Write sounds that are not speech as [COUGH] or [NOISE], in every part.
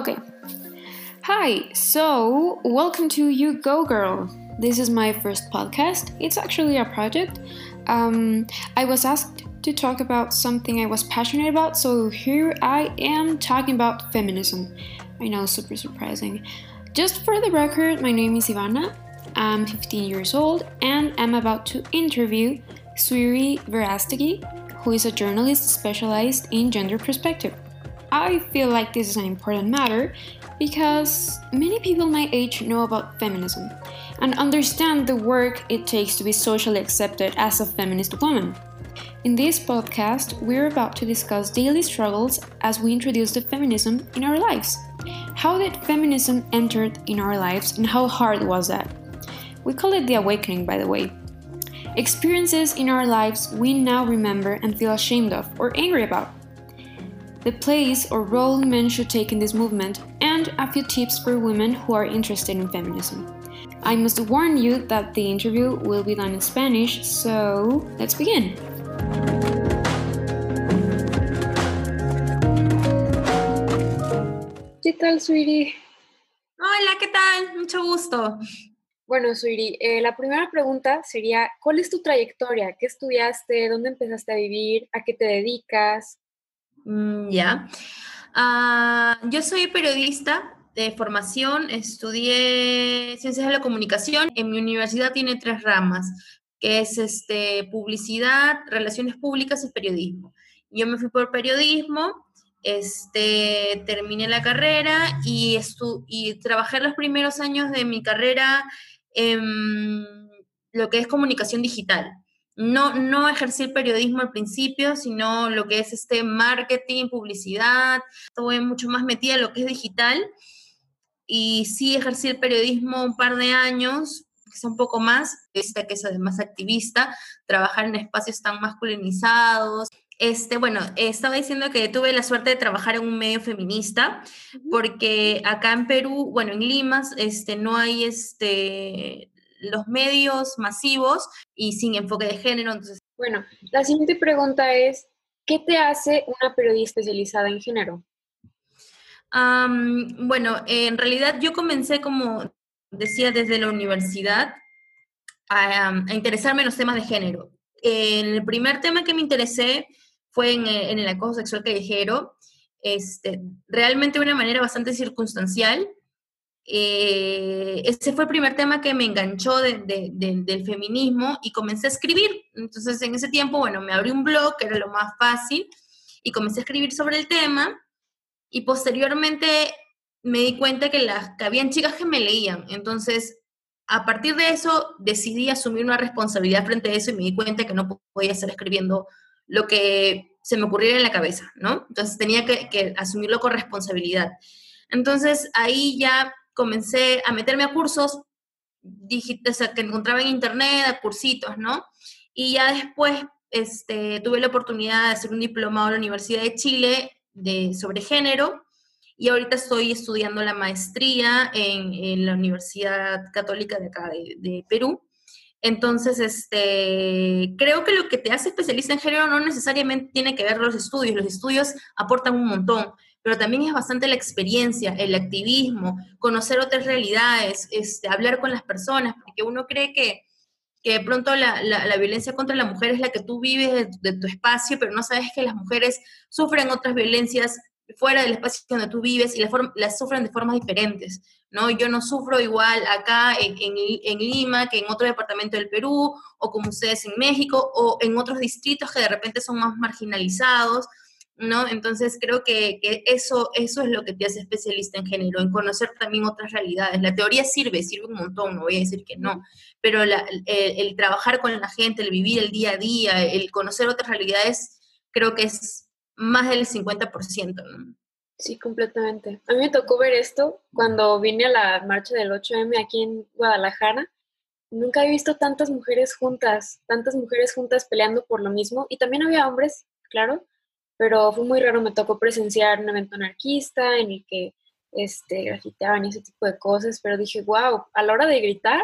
Okay. Hi, so welcome to You Go Girl. This is my first podcast. It's actually a project. Um, I was asked to talk about something I was passionate about, so here I am talking about feminism. I know, super surprising. Just for the record, my name is Ivana. I'm 15 years old and I'm about to interview Suiri Verastegi, who is a journalist specialized in gender perspective. I feel like this is an important matter because many people my age know about feminism and understand the work it takes to be socially accepted as a feminist woman. In this podcast, we're about to discuss daily struggles as we introduce the feminism in our lives. How did feminism enter in our lives and how hard was that? We call it the awakening, by the way. Experiences in our lives we now remember and feel ashamed of or angry about the place or role men should take in this movement, and a few tips for women who are interested in feminism. I must warn you that the interview will be done in Spanish, so let's begin. ¿Qué tal, Sweetie? Hola, ¿qué tal? Mucho gusto. Bueno, Sweetie, eh, la primera pregunta sería, ¿cuál es tu trayectoria? ¿Qué estudiaste? ¿Dónde empezaste a vivir? ¿A qué te dedicas? Mm, ya. Ah, yo soy periodista de formación, estudié ciencias de la comunicación. En mi universidad tiene tres ramas, que es este, publicidad, relaciones públicas y periodismo. Yo me fui por periodismo, este, terminé la carrera y, y trabajé los primeros años de mi carrera en lo que es comunicación digital no, no ejercí el periodismo al principio, sino lo que es este marketing, publicidad, estuve mucho más metida en lo que es digital. Y sí ejercí el periodismo un par de años, quizá un poco más, esta que es además activista, trabajar en espacios tan masculinizados. Este, bueno, estaba diciendo que tuve la suerte de trabajar en un medio feminista, porque acá en Perú, bueno, en Lima, este, no hay este, los medios masivos y sin enfoque de género. Entonces... Bueno, la siguiente pregunta es, ¿qué te hace una periodista especializada en género? bueno, en realidad yo comencé, como decía, desde la universidad a, interesarme en los temas de género. El primer tema que me interesé fue en, en el acoso sexual callejero, este, realmente de una manera bastante circunstancial, eh, ese fue el primer tema que me enganchó del feminismo y comencé a escribir. Entonces, en ese tiempo, bueno, me abrí un blog, que era lo más fácil, y comencé a escribir sobre el tema. Y posteriormente me di cuenta que, las, que habían chicas que me leían. Entonces, a partir de eso, decidí asumir una responsabilidad frente a eso y me di cuenta que no podía estar escribiendo lo que se me ocurriera en la cabeza, ¿no? Entonces, tenía que, que asumirlo con responsabilidad. Entonces, ahí ya comencé a meterme a cursos o sea, que encontraba en internet, a cursitos, ¿no? Y ya después este, tuve la oportunidad de hacer un diplomado en la Universidad de Chile de, sobre género y ahorita estoy estudiando la maestría en, en la Universidad Católica de acá de, de, Perú. Entonces, este, creo que lo que te hace especialista en género no necesariamente tiene que ver los estudios, los estudios aportan un montón, pero también es bastante la experiencia, el activismo, conocer otras realidades, este, hablar con las personas, porque uno cree que, que de pronto la, la, violencia contra la mujer es la que tú vives de, tu espacio, pero no sabes que las mujeres sufren otras violencias fuera del espacio donde tú vives y las, las sufren de formas diferentes, ¿no? Yo no sufro igual acá en, en, en, Lima que en otro departamento del Perú, o como ustedes en México, o en otros distritos que de repente son más marginalizados, ¿no? Entonces creo que, eso, eso es lo que te hace especialista en género, en conocer también otras realidades. La teoría sirve, sirve un montón, no voy a decir que no, pero el, trabajar con la gente, el vivir el día a día, el conocer otras realidades, creo que es más del 50%. ¿no? Sí, completamente. A mí me tocó ver esto cuando vine a la marcha del 8M aquí en Guadalajara. Nunca he visto tantas mujeres juntas, tantas mujeres juntas peleando por lo mismo. Y también había hombres, claro, pero fue muy raro, me tocó presenciar un evento anarquista en el que este, grafiteaban y ese tipo de cosas, pero dije, wow, a la hora de gritar,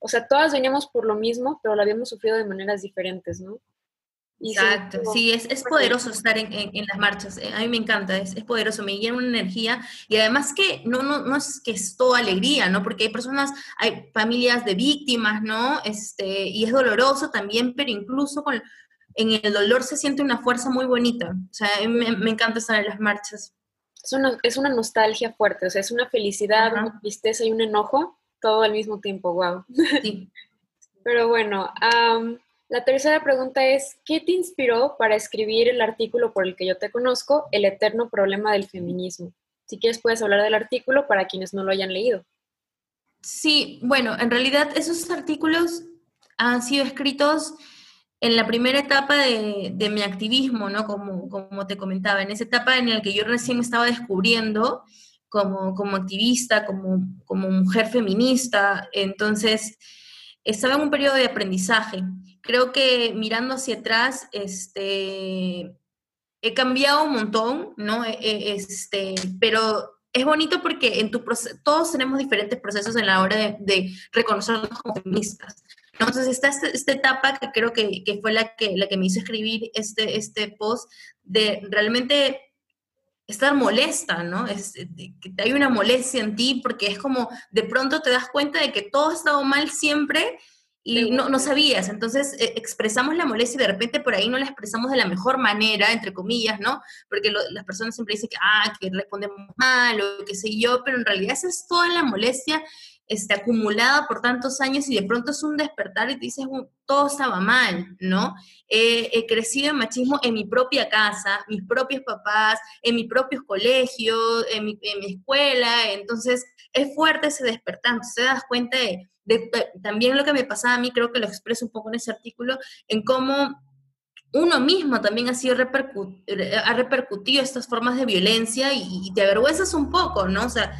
o sea, todas veníamos por lo mismo, pero lo habíamos sufrido de maneras diferentes, ¿no? Exacto, sí, es, es poderoso estar en, en, las marchas, eh, a mí me encanta, es, es, poderoso, me llena una energía y además que no, no, no es que es toda alegría, ¿no? Porque hay personas, hay familias de víctimas, ¿no? Este, y es doloroso también, pero incluso con, en el dolor se siente una fuerza muy bonita, o sea, me, me encanta estar en las marchas. Es una, es una nostalgia fuerte, o sea, es una felicidad, una tristeza y un enojo, todo al mismo tiempo, wow. Sí. [LAUGHS] pero bueno, um, la tercera pregunta es, ¿qué te inspiró para escribir el artículo por el que yo te conozco, El eterno problema del feminismo? Si quieres puedes hablar del artículo para quienes no lo hayan leído. Sí, bueno, en realidad esos artículos han sido escritos en la primera etapa de, mi activismo, ¿no? Como, como te comentaba, en esa etapa en la que yo recién me estaba descubriendo como, como activista, como, como mujer feminista, entonces estaba en un periodo de aprendizaje creo que mirando hacia atrás, este, he cambiado un montón, ¿no? E, e, este, pero es bonito porque en tu todos tenemos diferentes procesos en la hora de, de reconocernos como feministas. Entonces está esta, esta, etapa que creo que, que, fue la que, la que me hizo escribir este, este post de realmente estar molesta, ¿no? Es, que hay una molestia en ti porque es como de pronto te das cuenta de que todo ha estado mal siempre y no, no sabías. Entonces eh, expresamos la molestia y de repente por ahí no la expresamos de la mejor manera, entre comillas, ¿no? Porque las personas siempre dicen que, ah, que respondemos mal o qué sé yo, pero en realidad esa es toda la molestia este, acumulada por tantos años y de pronto es un despertar y te dices, todo estaba mal, ¿no? he crecido en machismo en mi propia casa, mis propios papás, en mis propios colegios, en mi, en mi escuela, entonces es fuerte ese despertar, entonces te das cuenta de también lo que me pasaba a mí, creo que lo expreso un poco en ese artículo, en cómo uno mismo también ha sido ha repercutido estas formas de violencia y, te avergüenzas un poco, ¿no? O sea,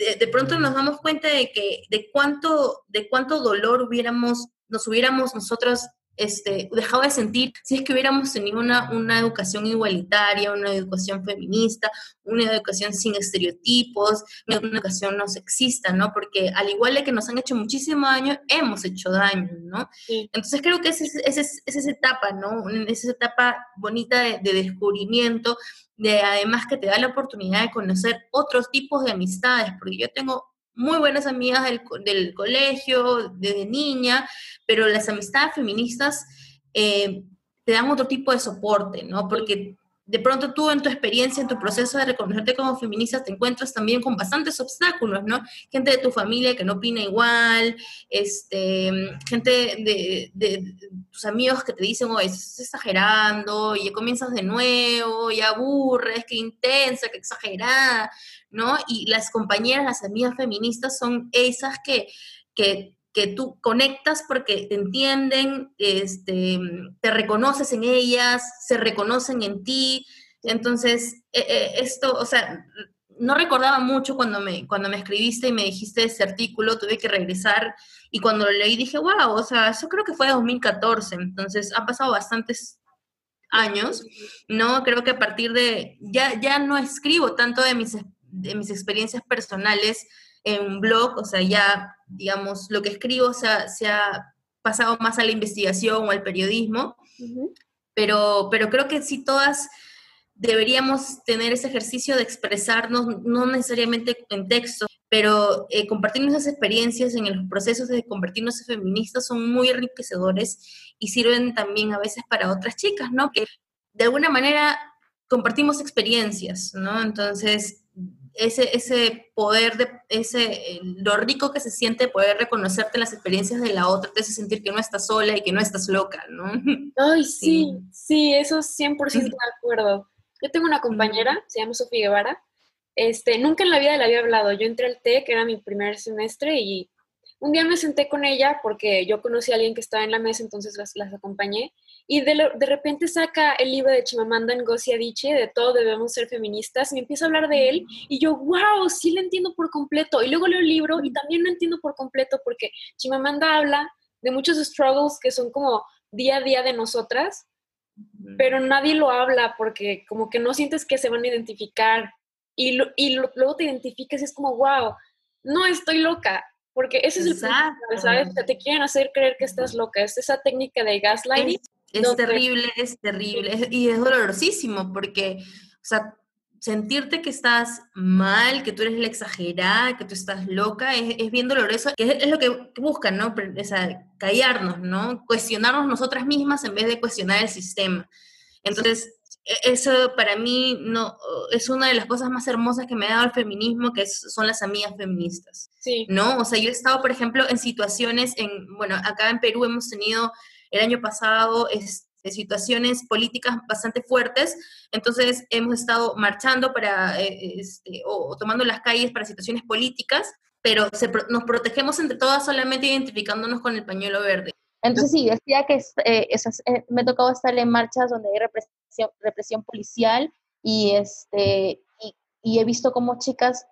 de, de, pronto nos damos cuenta de que de cuánto, de cuánto dolor hubiéramos, nos hubiéramos nosotros este, dejaba de sentir si es que hubiéramos tenido una, una educación igualitaria, una educación feminista, una educación sin estereotipos, una educación no sexista, ¿no? Porque al igual de que nos han hecho muchísimo daño, hemos hecho daño, ¿no? Entonces creo que esa es, esa etapa, ¿no? Esa etapa bonita de, de descubrimiento, de además que te da la oportunidad de conocer otros tipos de amistades, porque yo tengo muy buenas amigas del, del colegio, desde niña, pero las amistades feministas eh, te dan otro tipo de soporte, ¿no? Porque de pronto tú en tu experiencia, en tu proceso de reconocerte como feminista, te encuentras también con bastantes obstáculos, ¿no? Gente de tu familia que no opina igual, este, gente de, tus amigos que te dicen, oh, estás exagerando, y ya comienzas de nuevo, y aburres, qué intensa, qué exagerada, ¿no? Y las compañeras, las amigas feministas son esas que, que que tú conectas porque te entienden, este, te reconoces en ellas, se reconocen en ti. Entonces, e, e, esto, o sea, no recordaba mucho cuando me, cuando me escribiste y me dijiste ese artículo, tuve que regresar y cuando lo leí dije, wow, o sea, eso creo que fue 2014, entonces ha pasado bastantes años, ¿no? Creo que a partir de, ya, ya no escribo tanto de mis, de mis experiencias personales, en blog, o sea, ya, digamos, lo que escribo se ha, se ha pasado más a la investigación o al periodismo, pero, pero creo que sí todas deberíamos tener ese ejercicio de expresarnos, no necesariamente en texto, pero eh, compartir nuestras experiencias en los procesos de convertirnos en feministas son muy enriquecedores y sirven también a veces para otras chicas, ¿no? Que de alguna manera compartimos experiencias, ¿no? Entonces, ese, ese poder, de, ese, lo rico que se siente poder reconocerte las experiencias de la otra, te hace sentir que no estás sola y que no estás loca, ¿no? [LAUGHS] Ay, sí, sí, eso 100% de acuerdo. Yo tengo una compañera, se llama Sofía Guevara, este, nunca en la vida le había hablado, yo entré al TEC, era mi primer semestre, y un día me senté con ella porque yo conocí a alguien que estaba en la mesa, entonces las, las acompañé, y de, de, repente saca el libro de Chimamanda Ngozi Adichie, de Todo debemos ser feministas, y me empieza a hablar de él, y yo, wow, sí lo entiendo por completo. Y luego leo el libro y también lo entiendo por completo porque Chimamanda habla de muchos struggles que son como día a día de nosotras, pero nadie lo habla porque como que no sientes que se van a identificar. Y, y luego te identificas y es como, wow, no estoy loca, porque ese es el problema, ¿sabes? te quieren hacer creer que estás loca. Es esa técnica de gaslighting Es terrible, es terrible, y es dolorosísimo porque, o sea, sentirte que estás mal, que tú eres la exagerada, que tú estás loca, es, bien doloroso, que es, lo que buscan, ¿no? O sea, callarnos, ¿no? Cuestionarnos nosotras mismas en vez de cuestionar el sistema. Entonces, e, eso para mí no, es una de las cosas más hermosas que me ha dado el feminismo, que son las amigas feministas. Sí. ¿No? O sea, yo he estado, por ejemplo, en situaciones, en, bueno, acá en Perú hemos tenido el año pasado, este, de situaciones políticas bastante fuertes, entonces hemos estado marchando para, eh, este, o, tomando las calles para situaciones políticas, pero nos protegemos entre todas solamente identificándonos con el pañuelo verde. Entonces sí, decía que eh, eh, me ha tocado estar en marchas donde hay represión, represión policial y, este, y, y he visto cómo chicas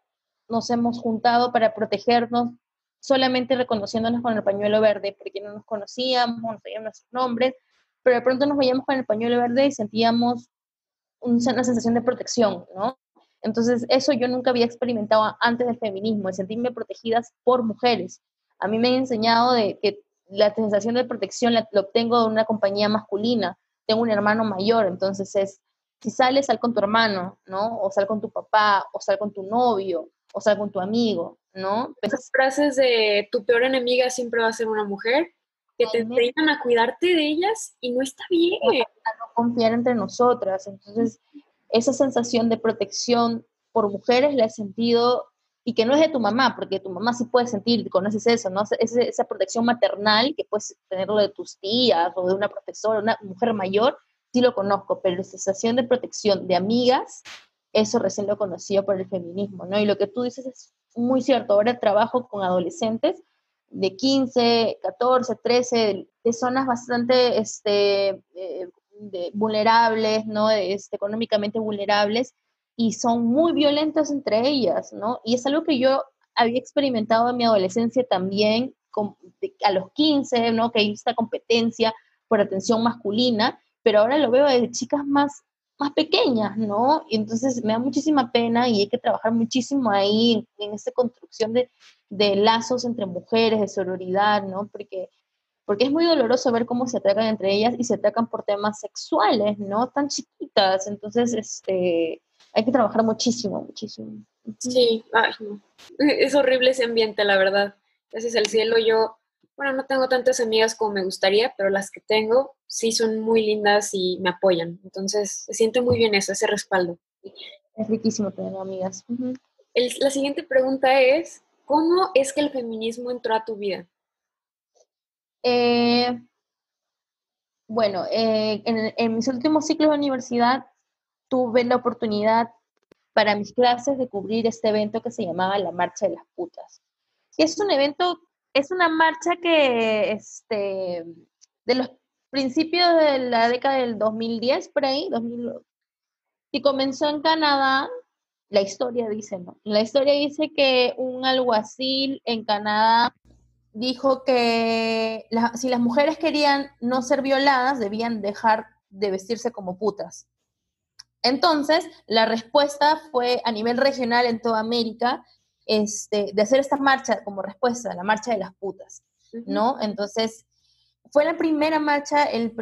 nos hemos juntado para protegernos solamente reconociéndonos con el pañuelo verde, porque no nos conocíamos, no sabíamos nuestros nombres, pero de pronto nos veíamos con el pañuelo verde y sentíamos una sensación de protección, ¿no? Entonces, eso yo nunca había experimentado antes del feminismo, de sentirme protegidas por mujeres. A mí me han enseñado de que la sensación de protección la, obtengo de una compañía masculina. Tengo un hermano mayor, entonces es, si sales, sal con tu hermano, ¿no? O sal con tu papá, o sal con tu novio, o sal con tu amigo, ¿no? Esas frases de tu peor enemiga siempre va a ser una mujer, que te enseñan a cuidarte de ellas y no está bien. A no confiar entre nosotras. Entonces, esa sensación de protección por mujeres la he sentido y que no es de tu mamá, porque tu mamá sí puede sentir, conoces eso, ¿no? Esa, esa protección maternal que puedes tenerlo de tus tías o de una profesora, una mujer mayor, sí lo conozco, pero la sensación de protección de amigas, eso recién lo conocido por el feminismo, ¿no? Y lo que tú dices es muy cierto. Ahora trabajo con adolescentes de 15, 14, 13, de zonas bastante este, eh, vulnerables, ¿no? Este, económicamente vulnerables, y son muy violentas entre ellas, ¿no? Y es algo que yo había experimentado en mi adolescencia también, a los 15, ¿no? Que hay esta competencia por atención masculina, pero ahora lo veo de chicas más más pequeñas, ¿no? Y entonces me da muchísima pena y hay que trabajar muchísimo ahí en, esta construcción de, de, lazos entre mujeres, de sororidad, ¿no? Porque, porque es muy doloroso ver cómo se atacan entre ellas y se atacan por temas sexuales, ¿no? Tan chiquitas, entonces este, hay que trabajar muchísimo, muchísimo. Sí, ay, es horrible ese ambiente, la verdad. Gracias al cielo yo bueno, no tengo tantas amigas como me gustaría, pero las que tengo sí son muy lindas y me apoyan. Entonces, se siente muy bien eso, ese respaldo. Es riquísimo tener amigas. la siguiente pregunta es, ¿cómo es que el feminismo entró a tu vida? Eh, bueno, eh, en, en, mis últimos ciclos de universidad tuve la oportunidad para mis clases de cubrir este evento que se llamaba la Marcha de las Putas. Es un evento es una marcha que, este, de los principios de la década del 2010, por ahí, 2000, y comenzó en Canadá, la historia dice, ¿no? La historia dice que un alguacil en Canadá dijo que si las mujeres querían no ser violadas, debían dejar de vestirse como putas. Entonces, la respuesta fue a nivel regional en toda América este, de hacer esta marcha como respuesta a la marcha de las putas, ¿no? Entonces, fue la primera marcha, el,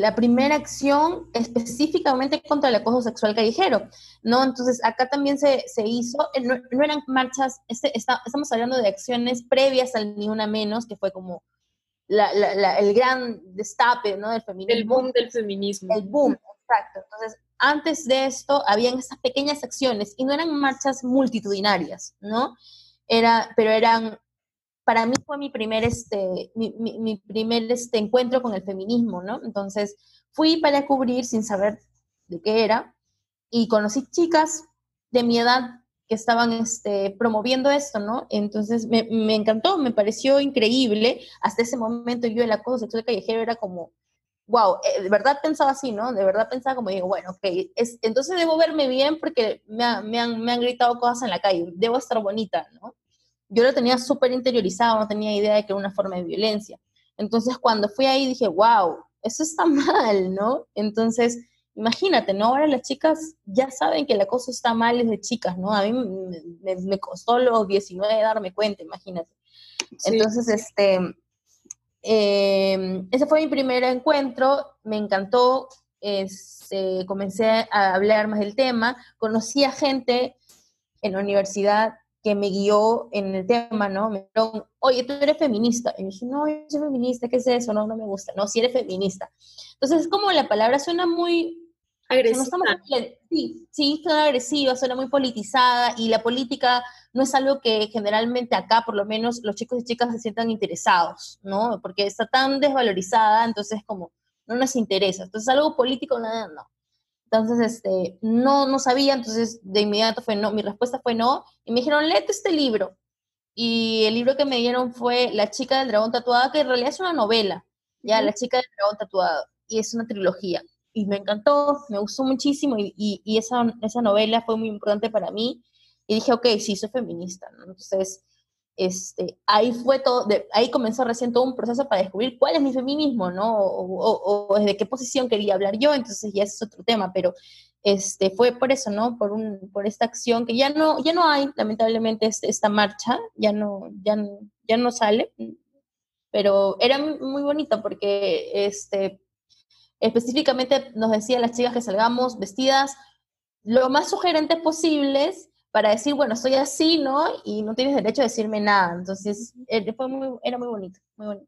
la primera acción específicamente contra el acoso sexual callejero, ¿no? Entonces, acá también se, se hizo, eh, no, eran marchas, este, estamos hablando de acciones previas al Ni Una Menos, que fue como la, la, el gran destape, ¿no? Del feminismo. El boom del feminismo. El boom, exacto. Entonces, antes de esto habían estas pequeñas acciones y no eran marchas multitudinarias, ¿no? Era, pero eran, para mí fue mi primer, este, mi, primer este, encuentro con el feminismo, ¿no? Entonces fui para cubrir sin saber de qué era y conocí chicas de mi edad que estaban este, promoviendo esto, ¿no? Entonces me, me, encantó, me pareció increíble. Hasta ese momento yo el acoso sexual callejero era como wow, eh, de verdad pensaba así, ¿no? De verdad pensaba como digo, bueno, ok, es, entonces debo verme bien porque me, me, han, me han gritado cosas en la calle, debo estar bonita, ¿no? Yo lo tenía súper interiorizado, no tenía idea de que era una forma de violencia. Entonces cuando fui ahí dije, wow, eso está [LAUGHS] mal, ¿no? Entonces, imagínate, ¿no? Ahora las chicas ya saben que el acoso está mal desde chicas, ¿no? A mí me, me costó los 19 darme cuenta, imagínate. Entonces, este, eh, ese fue mi primer encuentro, me encantó, este, comencé a hablar más del tema, conocí a gente en la universidad que me guió en el tema, ¿no? Me dijeron, oye, tú eres feminista. Y dije, no, yo soy feminista, ¿qué es eso? No, no me gusta. No, si eres feminista. Entonces, es como la palabra suena muy... Agresiva. sí, sí, suena agresiva, suena muy politizada y la política no es algo que generalmente acá, por lo menos, los chicos y chicas se sientan interesados, ¿no? Porque está tan desvalorizada, entonces como no nos interesa. Entonces, algo político, nada, no. Entonces, este, no, no sabía, entonces de inmediato fue no, mi respuesta fue no, y me dijeron, léete este libro. Y el libro que me dieron fue La chica del dragón tatuado, que en realidad es una novela, ya, La chica del dragón tatuado, y es una trilogía. Y me encantó, me gustó muchísimo, y, y, esa, esa novela fue muy importante para mí, y dije, ok, sí, soy feminista, ¿no? Entonces, este, ahí fue todo, ahí comenzó recién todo un proceso para descubrir cuál es mi feminismo, ¿no? O, desde qué posición quería hablar yo, entonces ya ese es otro tema, pero este, fue por eso, ¿no? Por, un, por esta acción que ya no, ya no hay, lamentablemente, este, esta marcha, ya no, ya, ya no sale, pero era muy bonito porque este, específicamente nos decía las chicas que salgamos vestidas lo más sugerentes posibles para decir, bueno, soy así, ¿no? Y no tienes derecho a decirme nada. Entonces, eh, fue muy, era muy bonito, muy bonito.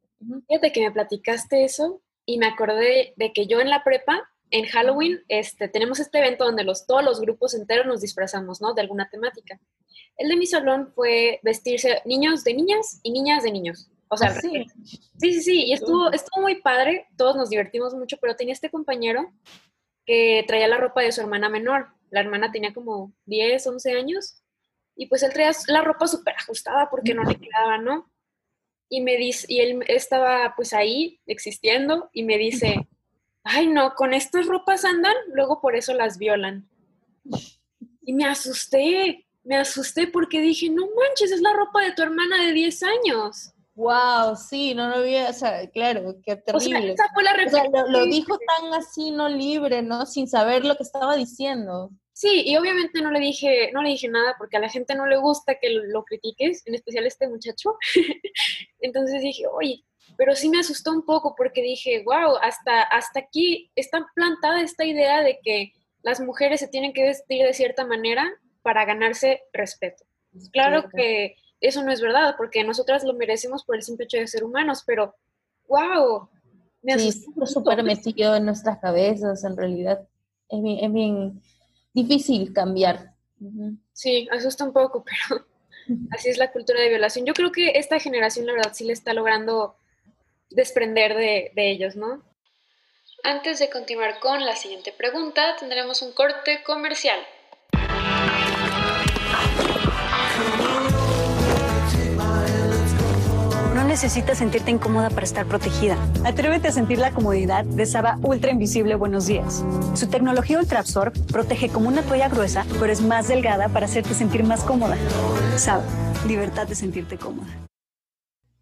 Fíjate que me platicaste eso y me acordé de que yo en la prepa, en Halloween, este, tenemos este evento donde los, todos los grupos enteros nos disfrazamos, ¿no? De alguna temática. El de mi salón fue vestirse niños de niñas y niñas de niños. O sea, ¿Ah, sí? sí, sí, sí, y estuvo, estuvo muy padre, todos nos divertimos mucho, pero tenía este compañero que traía la ropa de su hermana menor la hermana tenía como 10, 11 años, y pues él traía la ropa súper ajustada porque no le quedaba, ¿no? Y me dice, y él estaba pues ahí existiendo y me dice, ay no, con estas ropas andan, luego por eso las violan. Y me asusté, me asusté porque dije, no manches, es la ropa de tu hermana de 10 años. Wow, sí, no lo había, o sea, claro, qué terrible. O sea, esa fue la o sea, lo, lo, dijo tan así, no libre, ¿no? Sin saber lo que estaba diciendo. Sí, y obviamente no le dije, no le dije nada porque a la gente no le gusta que lo, critiques, en especial este muchacho. [LAUGHS] Entonces dije, oye, pero sí me asustó un poco porque dije, wow, hasta, hasta aquí está plantada esta idea de que las mujeres se tienen que vestir de cierta manera para ganarse respeto. Claro que eso no es verdad, porque nosotras lo merecemos por el simple hecho de ser humanos, pero wow, me asustó. Sí, súper metido en nuestras cabezas, en realidad. Es bien, es bien difícil cambiar. Sí, asusta un poco, [LAUGHS] pero así es la cultura de violación. Yo creo que esta generación, la verdad, sí le está logrando desprender de, de ellos, ¿no? Antes de continuar con la siguiente pregunta, tendremos un corte comercial. Necesitas sentirte incómoda para estar protegida. Atrévete a sentir la comodidad de Saba Ultra Invisible Buenos Días. Su tecnología Ultra Absorb protege como una toalla gruesa, pero es más delgada para hacerte sentir más cómoda. Saba, libertad de sentirte cómoda.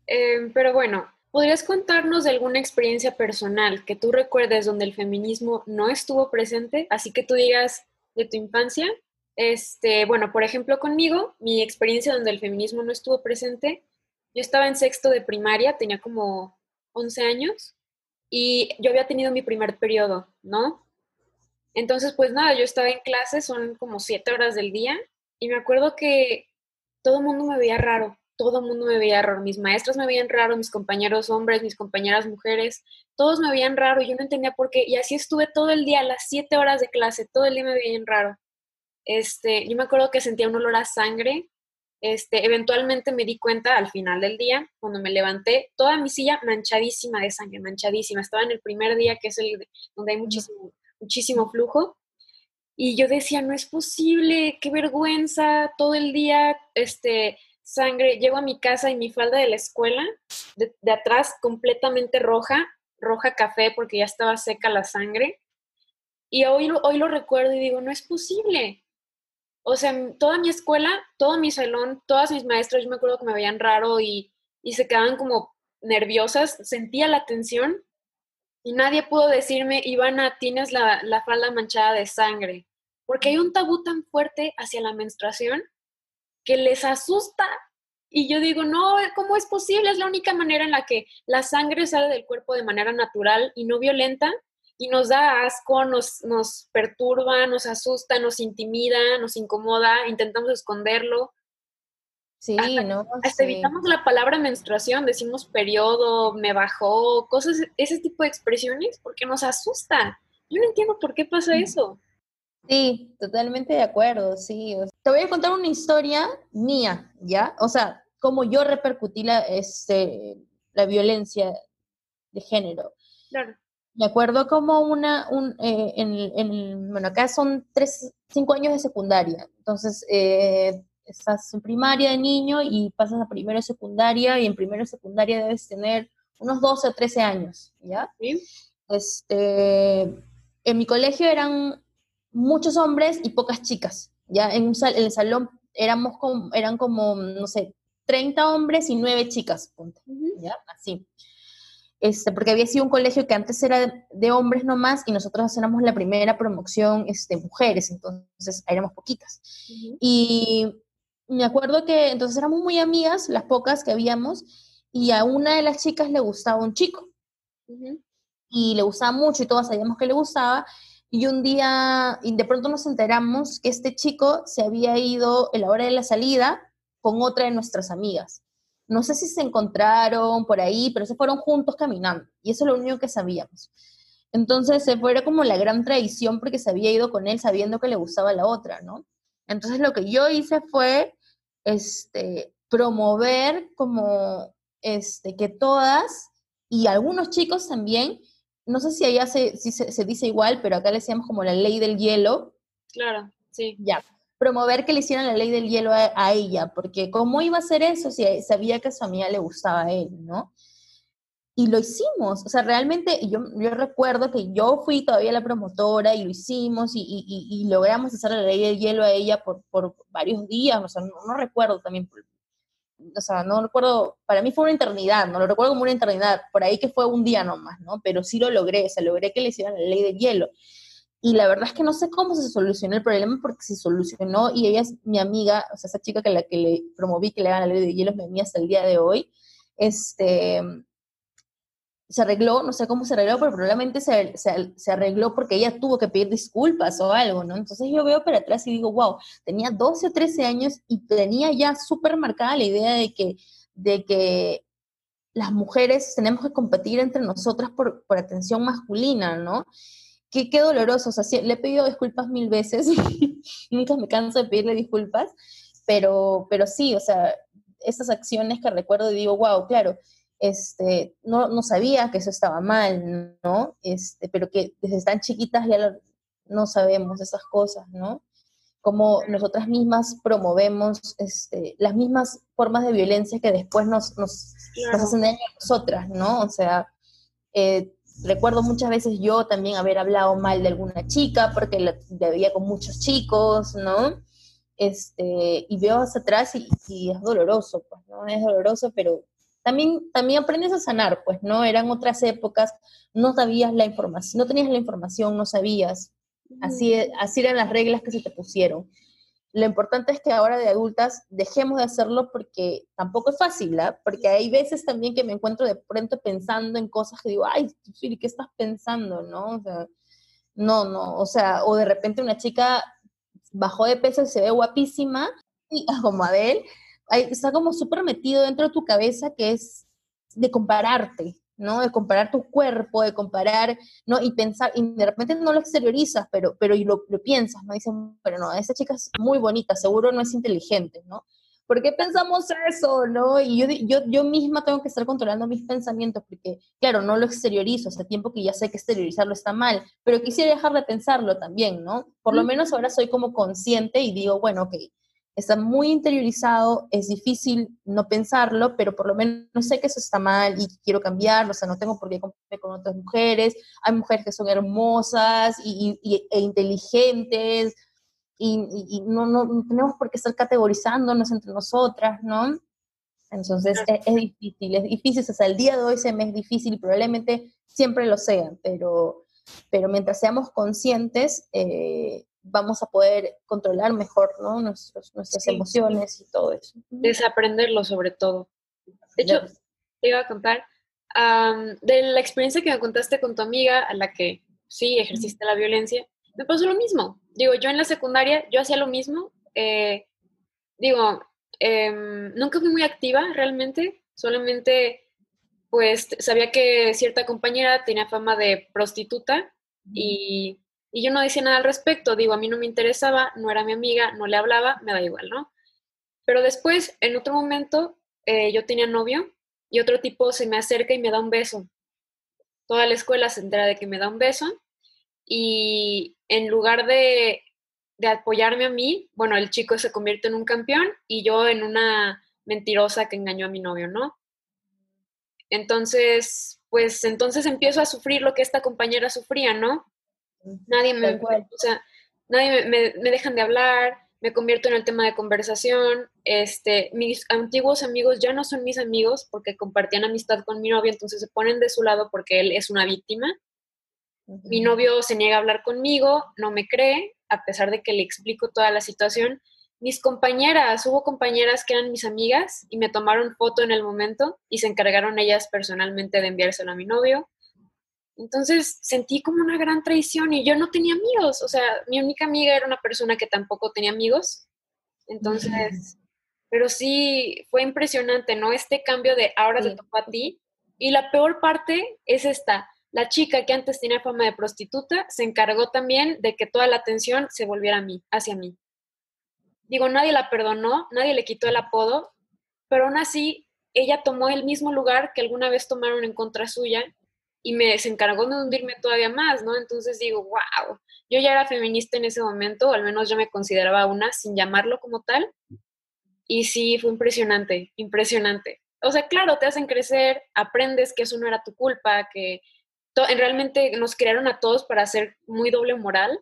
Eh, pero bueno, ¿podrías contarnos de alguna experiencia personal que tú recuerdes donde el feminismo no estuvo presente? Así que tú digas de tu infancia. Este, bueno, por ejemplo, conmigo, mi experiencia donde el feminismo no estuvo presente yo estaba en sexto de primaria, tenía como 11 años y yo había tenido mi primer periodo, ¿no? Entonces, pues nada, yo estaba en clase, son como siete horas del día y me acuerdo que todo el mundo me veía raro, todo el mundo me veía raro, mis maestros me veían raro, mis compañeros hombres, mis compañeras mujeres, todos me veían raro y yo no entendía por qué y así estuve todo el día, las siete horas de clase, todo el día me veían raro. Este, yo me acuerdo que sentía un olor a sangre este, eventualmente me di cuenta al final del día, cuando me levanté, toda mi silla manchadísima de sangre, manchadísima. Estaba en el primer día, que es el donde hay muchísimo, muchísimo flujo. Y yo decía, no es posible, qué vergüenza, todo el día, este, sangre. Llego a mi casa y mi falda de la escuela, de, de atrás completamente roja, roja café porque ya estaba seca la sangre. Y hoy, hoy lo recuerdo y digo, no es posible o sea, toda mi escuela, todo mi salón, todas mis maestras, yo me acuerdo que me veían raro y, y se quedaban como nerviosas, sentía la tensión y nadie pudo decirme, Ivana, tienes la, la falda manchada de sangre, porque hay un tabú tan fuerte hacia la menstruación que les asusta Y yo digo, no, ¿cómo es posible? Es la única manera en la que la sangre sale del cuerpo de manera natural y no violenta y nos da asco, nos, nos perturba, nos asusta, nos intimida, nos incomoda, intentamos esconderlo. Sí, ¿no? Hasta evitamos la palabra menstruación, decimos periodo, me bajó, cosas, ese tipo de expresiones, porque nos asusta. Yo no entiendo por qué pasa eso. Sí, totalmente de acuerdo, sí. Te voy a contar una historia mía, ¿ya? O sea, cómo yo repercutí la, este, la violencia de género. Claro. Me acuerdo como una, un, eh, en, en, bueno, acá son tres, cinco años de secundaria, entonces eh, estás en primaria de niño y pasas a primero de secundaria y en primero de secundaria debes tener unos 12 o 13 años, ¿ya? ¿Sí? Este, en mi colegio eran muchos hombres y pocas chicas, ¿ya? En, un sal, en el salón éramos como, eran como, no sé, 30 hombres y 9 chicas, punto, -huh. ¿ya? Así este, porque había sido un colegio que antes era de, de hombres nomás y nosotros éramos la primera promoción este, mujeres, entonces éramos poquitas. Uh -huh. Y me acuerdo que entonces éramos muy amigas, las pocas que habíamos, y a una de las chicas le gustaba un chico. Uh -huh. Y le gustaba mucho y todas sabíamos que le gustaba. Y un día, y de pronto nos enteramos que este chico se había ido en la hora de la salida con otra de nuestras amigas. No sé si se encontraron por ahí, pero se fueron juntos caminando. Y eso es lo único que sabíamos. Entonces se fue como la gran traición porque se había ido con él sabiendo que le gustaba la otra, ¿no? Entonces lo que yo hice fue este, promover como este, que todas y algunos chicos también, no sé si allá se, si se, se dice igual, pero acá le decíamos como la ley del hielo. Claro, sí. Ya, promover que le hicieran la ley del hielo a, a, ella, porque ¿cómo iba a hacer eso si sabía que a su amiga le gustaba a él, no? Y lo hicimos, o sea, realmente yo, yo recuerdo que yo fui todavía la promotora y lo hicimos y, y, y, logramos hacer la ley del hielo a ella por, por varios días, o sea, no, no, recuerdo también, o sea, no recuerdo, para mí fue una eternidad, no lo recuerdo como una eternidad, por ahí que fue un día nomás, ¿no? Pero sí lo logré, o sea, logré que le hicieran la ley del hielo. Y la verdad es que no sé cómo se solucionó el problema porque se solucionó y ella es mi amiga, o sea, esa chica que la que le promoví que le hagan la ley de hielo es mi amiga hasta el día de hoy. Este, se arregló, no sé cómo se arregló, pero probablemente se, se, se, arregló porque ella tuvo que pedir disculpas o algo, ¿no? Entonces yo veo para atrás y digo, wow, tenía 12 o 13 años y tenía ya súper marcada la idea de que, de que las mujeres tenemos que competir entre nosotras por, por atención masculina, ¿no? Qué, qué, doloroso, o sea, sí, le he pedido disculpas mil veces, [LAUGHS] nunca me canso de pedirle disculpas, pero, pero sí, o sea, esas acciones que recuerdo y digo, wow, claro, este, no, no sabía que eso estaba mal, ¿no? Este, pero que desde tan chiquitas ya lo, no sabemos esas cosas, ¿no? Como nosotras mismas promovemos este, las mismas formas de violencia que después nos, nos, claro. nos hacen daño a nosotras, ¿no? O sea, eh, recuerdo muchas veces yo también haber hablado mal de alguna chica porque la, veía con muchos chicos, ¿no? Este, y veo hacia atrás y, y, es doloroso, pues, ¿no? Es doloroso, pero también, también aprendes a sanar, pues, ¿no? Eran otras épocas, no sabías la información, no tenías la información, no sabías. Así, así eran las reglas que se te pusieron. Lo importante es que ahora de adultas dejemos de hacerlo porque tampoco es fácil, ¿eh? Porque hay veces también que me encuentro de pronto pensando en cosas que digo, ay, ¿qué estás pensando, no? No, no, o sea, o de repente una chica bajó de peso y se ve guapísima, y, [LAUGHS] como Adele, está como súper metido dentro de tu cabeza que es de compararte, ¿no? De comparar tu cuerpo, de comparar, ¿no? Y pensar, y de repente no lo exteriorizas, pero, pero y lo, lo piensas, ¿no? Dicen, pero no, esa chica es muy bonita, seguro no es inteligente, ¿no? ¿Por qué pensamos eso, no? Y yo, yo, yo misma tengo que estar controlando mis pensamientos, porque, claro, no lo exteriorizo, hace tiempo que ya sé que exteriorizarlo está mal, pero quisiera dejar de pensarlo también, ¿no? Por lo menos ahora soy como consciente y digo, bueno, ok, está muy interiorizado, es difícil no pensarlo, pero por lo menos sé que eso está mal y quiero cambiarlo, o sea, no tengo por qué competir con otras mujeres, hay mujeres que son hermosas y, y, e inteligentes, y, y no, no, no, tenemos por qué estar categorizándonos entre nosotras, ¿no? Entonces es, es, difícil, es difícil, o sea, el día de hoy se me es difícil, probablemente siempre lo sea, pero, pero mientras seamos conscientes, eh, vamos a poder controlar mejor ¿no? nuestras emociones y todo eso. Desaprenderlo sobre todo. De hecho, te iba a contar de la experiencia que me contaste con tu amiga a la que sí ejerciste la violencia, me pasó lo mismo. Digo, yo en la secundaria, yo hacía lo mismo. Eh, digo, em, nunca fui muy activa realmente, solamente pues sabía que cierta compañera tenía fama de prostituta y, yo no decía nada al respecto. Digo, a mí no me interesaba, no era mi amiga, no le hablaba, me da igual, ¿no? Pero después, en otro momento, eh, yo tenía novio y otro tipo se me acerca y me da un beso. Toda la escuela se entera de que me da un beso y en lugar de, de apoyarme a mí, bueno, el chico se convierte en un campeón y yo en una mentirosa que engañó a mi novio, ¿no? Entonces, pues entonces empiezo a sufrir lo que esta compañera sufría, ¿no? Nadie me, o sea, nadie me, me, dejan de hablar, me convierto en el tema de conversación. Este, mis antiguos amigos ya no son mis amigos porque compartían amistad con mi novio, entonces se ponen de su lado porque él es una víctima. Mi novio se niega a hablar conmigo, no me cree, a pesar de que le explico toda la situación. Mis compañeras, hubo compañeras que eran mis amigas y me tomaron foto en el momento y se encargaron ellas personalmente de enviárselo a mi novio. Entonces sentí como una gran traición y yo no tenía amigos, o sea, mi única amiga era una persona que tampoco tenía amigos. Entonces, [LAUGHS] pero sí fue impresionante, ¿no? Este cambio de ahora te tocó a ti. Y la peor parte es esta, la chica que antes tenía fama de prostituta se encargó también de que toda la atención se volviera a mí, hacia mí. Digo, nadie la perdonó, nadie le quitó el apodo, pero aún así ella tomó el mismo lugar que alguna vez tomaron en contra suya y me se encargó de hundirme todavía más, ¿no? Entonces digo, wow, yo ya era feminista en ese momento, o al menos yo me consideraba una, sin llamarlo como tal, y sí, fue impresionante, impresionante. O sea, claro, te hacen crecer, aprendes que eso no era tu culpa, que realmente nos crearon a todos para ser muy doble moral.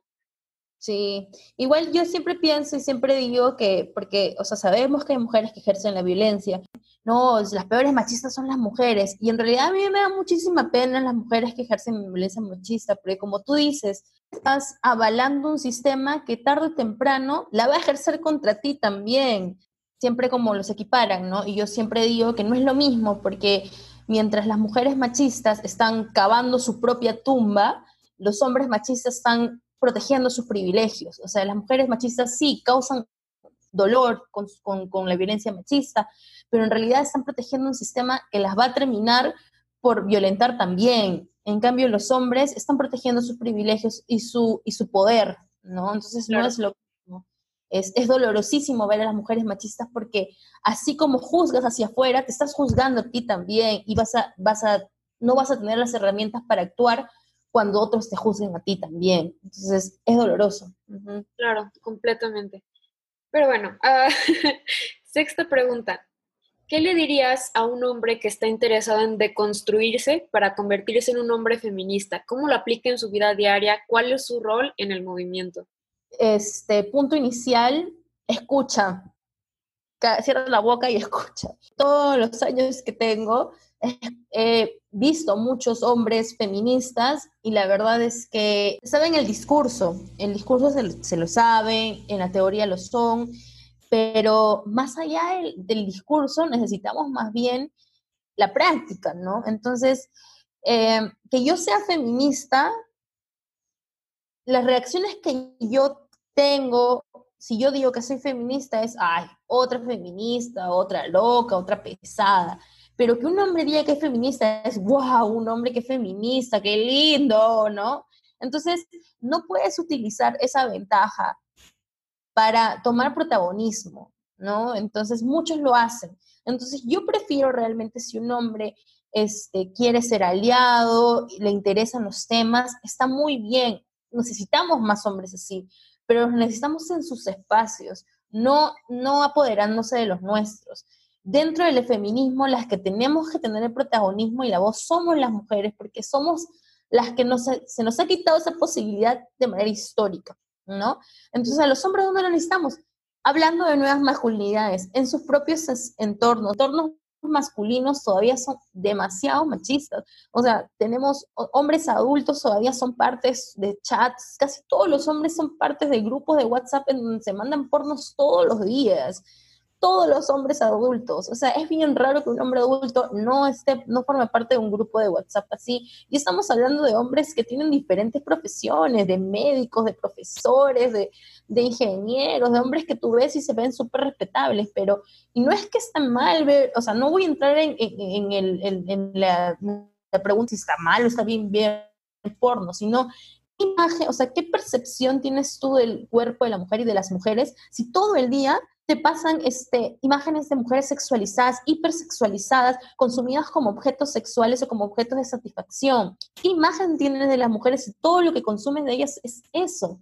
Sí, igual yo siempre pienso y siempre digo que, porque, o sea, sabemos que hay mujeres que ejercen la violencia, no, las peores machistas son las mujeres. Y en realidad a mí me da muchísima pena las mujeres que ejercen violencia machista, porque como tú dices, estás avalando un sistema que tarde o temprano la va a ejercer contra ti también, siempre como los equiparan, ¿no? Y yo siempre digo que no es lo mismo, porque mientras las mujeres machistas están cavando su propia tumba, los hombres machistas están protegiendo sus privilegios. O sea, las mujeres machistas sí causan dolor con, con, la violencia machista, pero en realidad están protegiendo un sistema que las va a terminar por violentar también. En cambio, los hombres están protegiendo sus privilegios y su, y su poder, ¿no? Entonces no es lo mismo. Es, es, dolorosísimo ver a las mujeres machistas porque así como juzgas hacia afuera, te estás juzgando a ti también y vas a, vas a, no vas a tener las herramientas para actuar cuando otros te juzguen a ti también. Entonces es doloroso. Claro, completamente. Pero bueno, ah, [LAUGHS] sexta pregunta. ¿Qué le dirías a un hombre que está interesado en deconstruirse para convertirse en un hombre feminista? ¿Cómo lo aplica en su vida diaria? ¿Cuál es su rol en el movimiento? Este punto inicial, escucha. Cierra la boca y [LAUGHS] escucha. Todos los años que tengo, he visto muchos hombres feministas y la verdad es que saben el discurso, el discurso se, lo saben, en la teoría lo son, pero más allá del, discurso necesitamos más bien la práctica, ¿no? Entonces, eh, que yo sea feminista, las reacciones que yo tengo, si yo digo que soy feminista, es, ay, otra feminista, otra loca, otra pesada pero que un hombre diga que es feminista es, wow, un hombre que es feminista, qué lindo, ¿no? Entonces, no puedes utilizar esa ventaja para tomar protagonismo, ¿no? Entonces, muchos lo hacen. Entonces, yo prefiero realmente si un hombre este, quiere ser aliado, le interesan los temas, está muy bien. Necesitamos más hombres así, pero los necesitamos en sus espacios, no, no apoderándose de los nuestros dentro del feminismo las que tenemos que tener el protagonismo y la voz somos las mujeres, porque somos las que se nos ha quitado esa posibilidad de manera histórica, ¿no? Entonces a los hombres ¿dónde lo necesitamos? Hablando de nuevas masculinidades, en sus propios entornos, entornos masculinos todavía son demasiado machistas. O sea, tenemos hombres adultos todavía son partes de chats, casi todos los hombres son partes de grupos de WhatsApp en donde se mandan pornos todos los días todos los hombres adultos. O sea, es bien raro que un hombre adulto no esté, no forme parte de un grupo de WhatsApp así. Y estamos hablando de hombres que tienen diferentes profesiones, de médicos, de profesores, de, ingenieros, de hombres que tú ves y se ven súper respetables, pero, y no es que está mal o sea, no voy a entrar en, el, la, pregunta si está mal o está bien bien porno, sino imagen, o sea, ¿qué percepción tienes tú del cuerpo de la mujer y de las mujeres si todo el día te pasan este, imágenes de mujeres sexualizadas, hipersexualizadas, consumidas como objetos sexuales o como objetos de satisfacción. ¿Qué imagen tienes de las mujeres y todo lo que consumen de ellas es eso?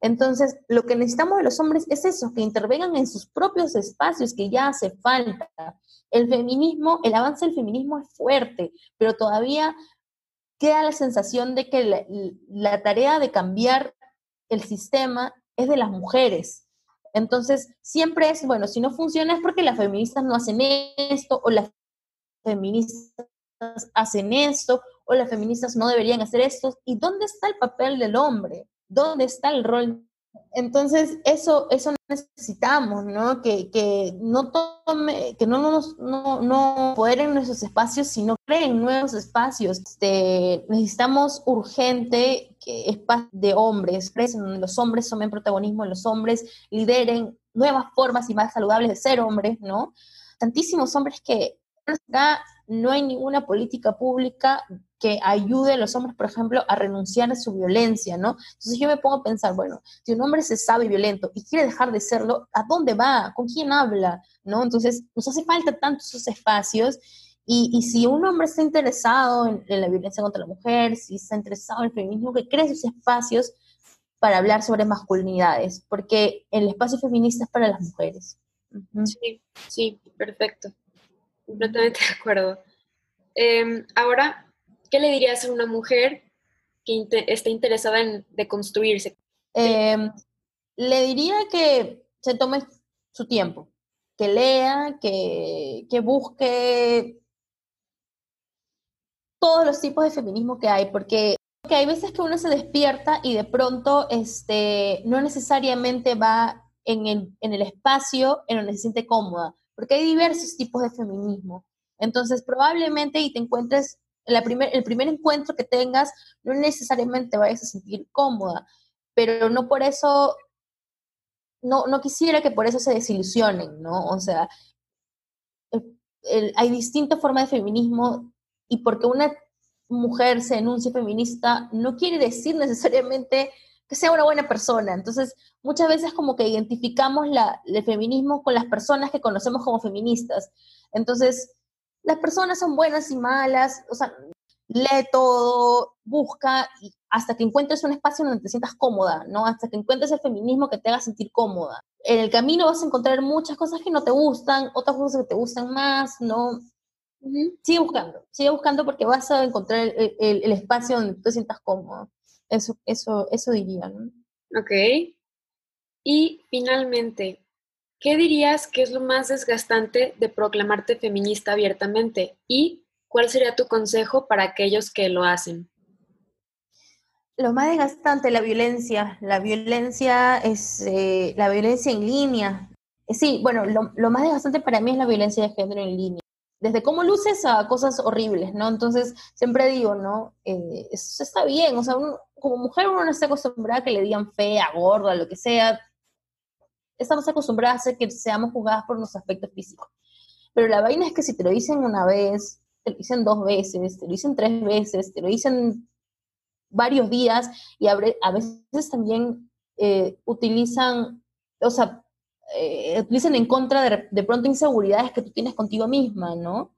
Entonces, lo que necesitamos de los hombres es eso, que intervengan en sus propios espacios, que ya hace falta. El feminismo, el avance del feminismo es fuerte, pero todavía queda la sensación de que la tarea de cambiar el sistema es de las mujeres entonces, siempre es, bueno, si no funciona es porque las feministas no hacen esto, o las feministas hacen esto, o las feministas no deberían hacer esto. ¿Y dónde está el papel del hombre? ¿Dónde está el rol entonces, eso, eso necesitamos, ¿no? Que, que no tome, que no nos no, no en nuestros espacios, sino creen nuevos espacios. Este, necesitamos urgente espacios de hombres, donde los hombres tomen protagonismo, los hombres lideren nuevas formas y más saludables de ser hombres, ¿no? Tantísimos hombres que acá no hay ninguna política pública que ayude a los hombres, por ejemplo, a renunciar a su violencia, ¿no? Entonces yo me pongo a pensar, bueno, si un hombre se sabe violento y quiere dejar de serlo, ¿a dónde va? ¿Con quién habla? ¿No? Entonces nos hace falta tantos esos espacios y, si un hombre está interesado en, la violencia contra la mujer, si está interesado en el feminismo, que cree esos espacios para hablar sobre masculinidades, porque el espacio feminista es para las mujeres. Sí, sí, perfecto. Completamente [LAUGHS] de acuerdo. Em, ahora, ¿qué le dirías a una mujer que esté interesada en deconstruirse? Em, le diría que se tome su tiempo, que lea, que, que busque todos los tipos de feminismo que hay, porque, hay veces que uno se despierta y de pronto este, no necesariamente va en el, en el espacio en donde se siente cómoda, porque hay diversos tipos de feminismo. Entonces, probablemente y te encuentres la primer, el primer encuentro que tengas, no necesariamente vayas a sentir cómoda, pero no por eso, no, no quisiera que por eso se desilusionen, ¿no? O sea, hay distintas formas de feminismo y porque una mujer se denuncia feminista no quiere decir necesariamente que sea una buena persona. Entonces, muchas veces como que identificamos la, el feminismo con las personas que conocemos como feministas. Entonces, las personas son buenas y malas, o sea, lee todo, busca hasta que encuentres un espacio donde te sientas cómoda, ¿no? Hasta que encuentres el feminismo que te haga sentir cómoda. En el camino vas a encontrar muchas cosas que no te gustan, otras cosas que te gustan más, ¿no? Sigue buscando, sigue buscando porque vas a encontrar el, espacio donde te sientas cómodo. Eso, eso, eso diría, ¿no? Ok. Y finalmente, ¿qué dirías que es lo más desgastante de proclamarte feminista abiertamente? ¿Y cuál sería tu consejo para aquellos que lo hacen? Lo más desgastante, la violencia. La violencia es eh, la violencia en línea. Sí, bueno, lo, más desgastante para mí es la violencia de género en línea. Desde cómo luces a cosas horribles, ¿no? Entonces, siempre digo, ¿no? Eh, eso está bien, o sea, como mujer uno no está acostumbrada a que le digan fea, gorda, lo que sea, estamos acostumbradas a que seamos juzgadas por nuestros aspectos físicos. Pero la vaina es que si te lo dicen una vez, te lo dicen dos veces, te lo dicen tres veces, te lo dicen varios días y a veces también eh, utilizan, o sea, eh, utilizan en contra de, de pronto inseguridades que tú tienes contigo misma, ¿no?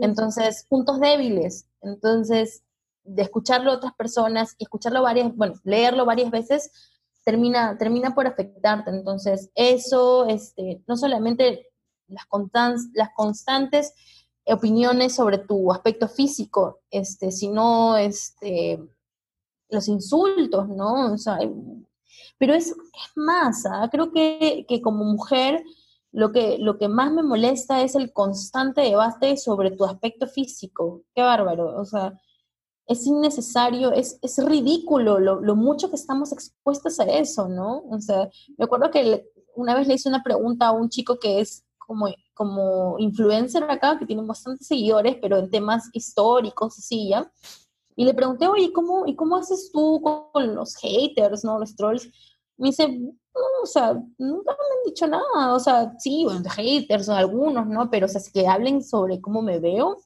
Entonces, puntos débiles. Entonces, de escucharlo a otras personas y escucharlo varias, bueno, leerlo varias veces, termina, termina por afectarte. Entonces, eso, este, no solamente las, las constantes opiniones sobre tu aspecto físico, este, sino este, los insultos, ¿no? O sea, pero es, es más, ¿ah? creo que, que, como mujer lo que, lo que más me molesta es el constante debate sobre tu aspecto físico. Qué bárbaro. O sea, es innecesario, es, es ridículo lo, lo, mucho que estamos expuestos a eso, ¿no? O sea, me acuerdo que una vez le hice una pregunta a un chico que es como, como influencer acá, que tiene bastantes seguidores, pero en temas históricos, así ya. Y le pregunté, oye, ¿cómo, ¿y cómo haces tú con los haters, no? Los trolls. Me dice, o sea, nunca me han dicho nada. O sea, sí, bueno, haters algunos, ¿no? Pero, o sea, que hablen sobre cómo me veo,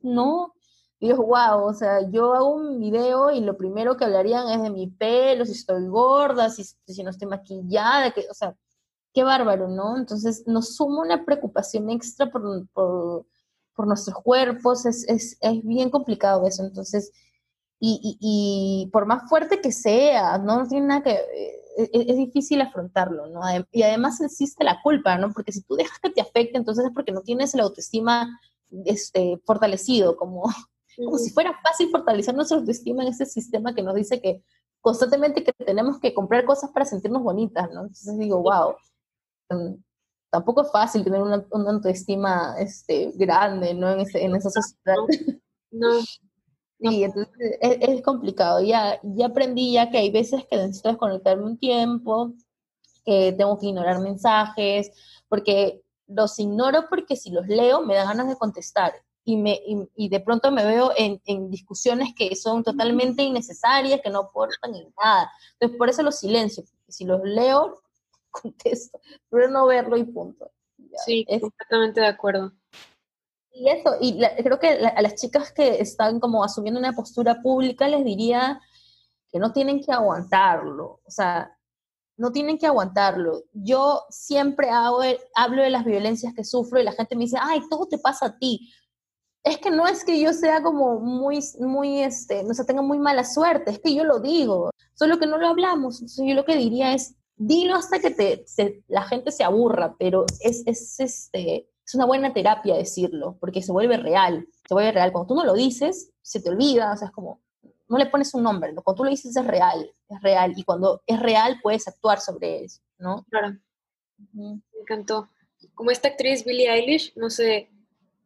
no. Y yo, wow, o sea, yo hago un video y lo primero que hablarían es de mi pelo, si estoy gorda, si, si no estoy maquillada, que, o sea, qué bárbaro, ¿no? Entonces nos suma una preocupación extra por, por, por nuestros cuerpos, es, es, es, bien complicado eso, entonces, y, y, y, por más fuerte que sea, no, tiene nada que, es, es, difícil afrontarlo, ¿no? Y además existe la culpa, ¿no? Porque si tú dejas que te afecte, entonces es porque no tienes la autoestima este, fortalecido, como, [LAUGHS] como si fuera fácil fortalecer nuestra autoestima en ese sistema que nos dice que constantemente que tenemos que comprar cosas para sentirnos bonitas, ¿no? Entonces digo, wow, tampoco es fácil tener una, una autoestima este, grande, ¿no? En, ese, en esa sociedad. No. no. [LAUGHS] Sí, entonces es, es, complicado. Ya, ya aprendí ya que hay veces que necesito desconectarme un tiempo, que tengo que ignorar mensajes, porque los ignoro porque si los leo me da ganas de contestar y, me, y, y de pronto me veo en, en, discusiones que son totalmente innecesarias, que no aportan en nada. Entonces por eso los silencio, si los leo, [LAUGHS] contesto, pero no verlo y punto. Ya, sí, es, completamente de acuerdo. Y eso, y la, creo que la, a las chicas que están como asumiendo una postura pública les diría que no tienen que aguantarlo, o sea, no tienen que aguantarlo. Yo siempre hago, hablo de las violencias que sufro y la gente me dice, ay, todo te pasa a ti. Es que no es que yo sea como muy, muy, este, no sé, tenga muy mala suerte, es que yo lo digo, solo que no lo hablamos. Entonces yo lo que diría es, dilo hasta que te, se, la gente se aburra, pero es, es, este, es una buena terapia decirlo, porque se vuelve real, se vuelve real. Cuando tú no lo dices, se te olvida, o sea, es como, no le pones un nombre, ¿no? cuando tú lo dices es real, es real, y cuando es real puedes actuar sobre eso, ¿no? Claro. Uh -huh. Me encantó. Como esta actriz Billie Eilish, no sé,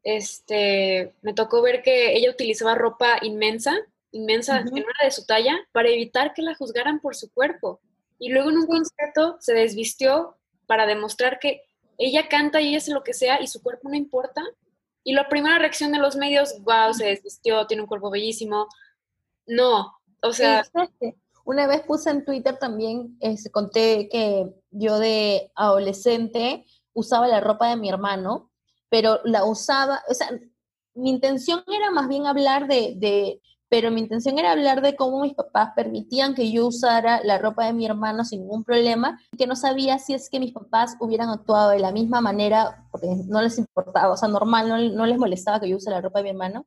este, me tocó ver que ella utilizaba ropa inmensa, inmensa, uh -huh. que no era de su talla, para evitar que la juzgaran por su cuerpo. Y luego en un concierto se desvistió para demostrar que ella canta y ella hace lo que sea y su cuerpo no importa. Y la primera reacción de los medios, wow, se desvistió, tiene un cuerpo bellísimo. No, o sea... Sí, una vez puse en Twitter también, este, conté que yo de adolescente usaba la ropa de mi hermano, pero la usaba, o sea, mi intención era más bien hablar de, de pero mi intención era hablar de cómo mis papás permitían que yo usara la ropa de mi hermano sin ningún problema, y que no sabía si es que mis papás hubieran actuado de la misma manera, porque no les importaba, o sea, normal, no, les molestaba que yo use la ropa de mi hermano,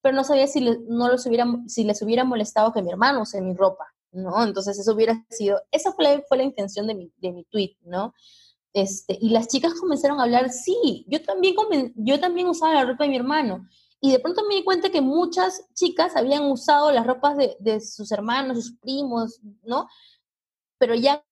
pero no sabía si, no los hubiera, si les hubiera molestado que mi hermano use mi ropa, ¿no? Entonces eso hubiera sido, esa fue la, fue la intención de mi, de mi tweet, ¿no? Este, y las chicas comenzaron a hablar, sí, yo también, yo también usaba la ropa de mi hermano, y de pronto me di cuenta que muchas chicas habían usado las ropas de, de, sus hermanos, sus primos, ¿no? Pero ya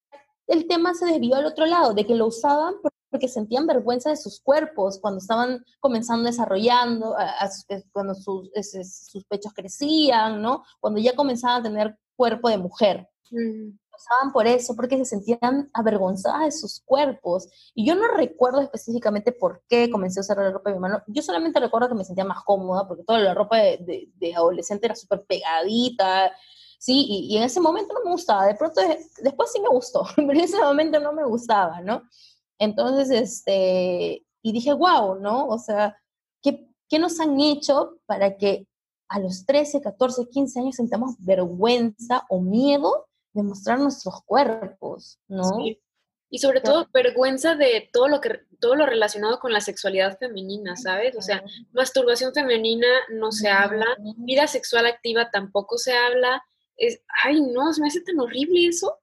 el tema se desvió al otro lado, de que lo usaban porque sentían vergüenza de sus cuerpos cuando estaban comenzando desarrollando, a, a, cuando sus, sus pechos crecían, ¿no? Cuando ya comenzaban a tener cuerpo de mujer. Mm por eso, porque se sentían avergonzadas de sus cuerpos. Y yo no recuerdo específicamente por qué comencé a usar la ropa de mi hermano. Yo solamente recuerdo que me sentía más cómoda, porque toda la ropa de, de, de adolescente era súper pegadita, ¿sí? Y, y, en ese momento no me gustaba. De pronto, después sí me gustó, [LAUGHS] pero en ese momento no me gustaba, ¿no? Entonces, este, y dije, wow, ¿no? O sea, ¿qué, ¿qué nos han hecho para que a los 13, 14, 15 años sentamos vergüenza o miedo de mostrar nuestros cuerpos, ¿no? Sí. Y sobre todo vergüenza de todo lo que todo lo relacionado con la sexualidad femenina, ¿sabes? O sea, masturbación femenina no se habla, vida sexual activa tampoco se habla. Es, ay, no, se me hace tan horrible eso.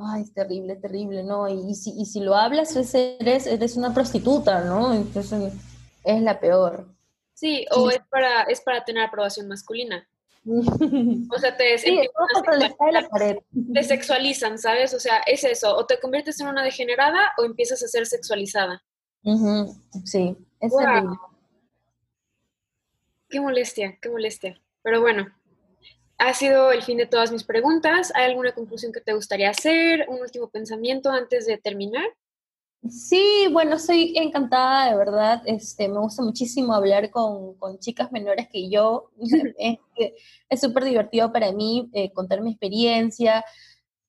Ay, es terrible, terrible, ¿no? Y, y, si, y si lo hablas, eres, eres una prostituta, ¿no? Entonces es la peor. Sí, o sí. es para es para tener aprobación masculina. O sea, te, Sí, a la pared. te sexualizan, ¿sabes? O sea, es eso, o te conviertes en una degenerada o empiezas a ser sexualizada. Sí, es Wow. Qué molestia, qué molestia. Pero bueno, ha sido el fin de todas mis preguntas. ¿Hay alguna conclusión que te gustaría hacer? ¿Un último pensamiento antes de terminar? Sí, bueno, soy encantada, de verdad. Este, me gusta muchísimo hablar con, con chicas menores que yo. [LAUGHS] Es súper divertido para mí eh, contar mi experiencia.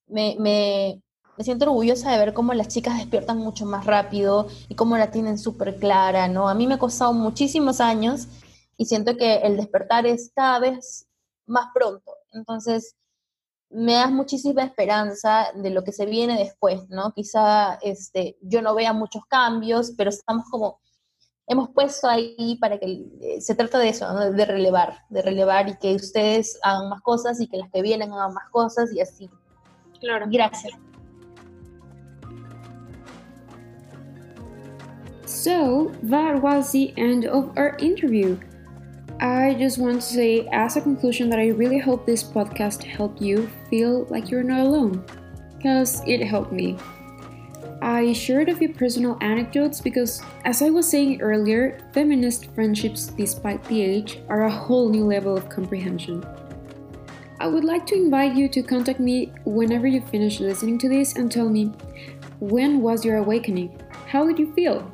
Me, me, me siento orgullosa de ver cómo las chicas despiertan mucho más rápido y cómo la tienen súper clara, ¿no? A mí me ha costado muchísimos años y siento que el despertar es cada vez más pronto. Entonces, me das muchísima esperanza de lo que se viene después, ¿no? Quizá este, yo no vea muchos cambios, pero estamos como, hemos puesto ahí para que eh, se trata de eso, ¿no? de relevar, de relevar y que ustedes hagan más cosas y que las que vienen hagan más cosas y así. Claro. Gracias. So that was the end of our interview. I just want to say, as a conclusion, that I really hope this podcast helped you feel like you're not alone, because it helped me. I shared a few personal anecdotes because, as I was saying earlier, feminist friendships, despite the age, are a whole new level of comprehension. I would like to invite you to contact me whenever you finish listening to this and tell me when was your awakening? How did you feel?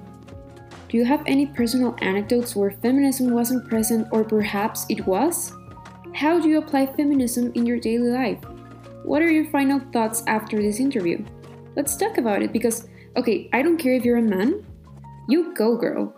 Do you have any personal anecdotes where feminism wasn't present or perhaps it was? How do you apply feminism in your daily life? What are your final thoughts after this interview? Let's talk about it because, okay, I don't care if you're a man, you go, girl.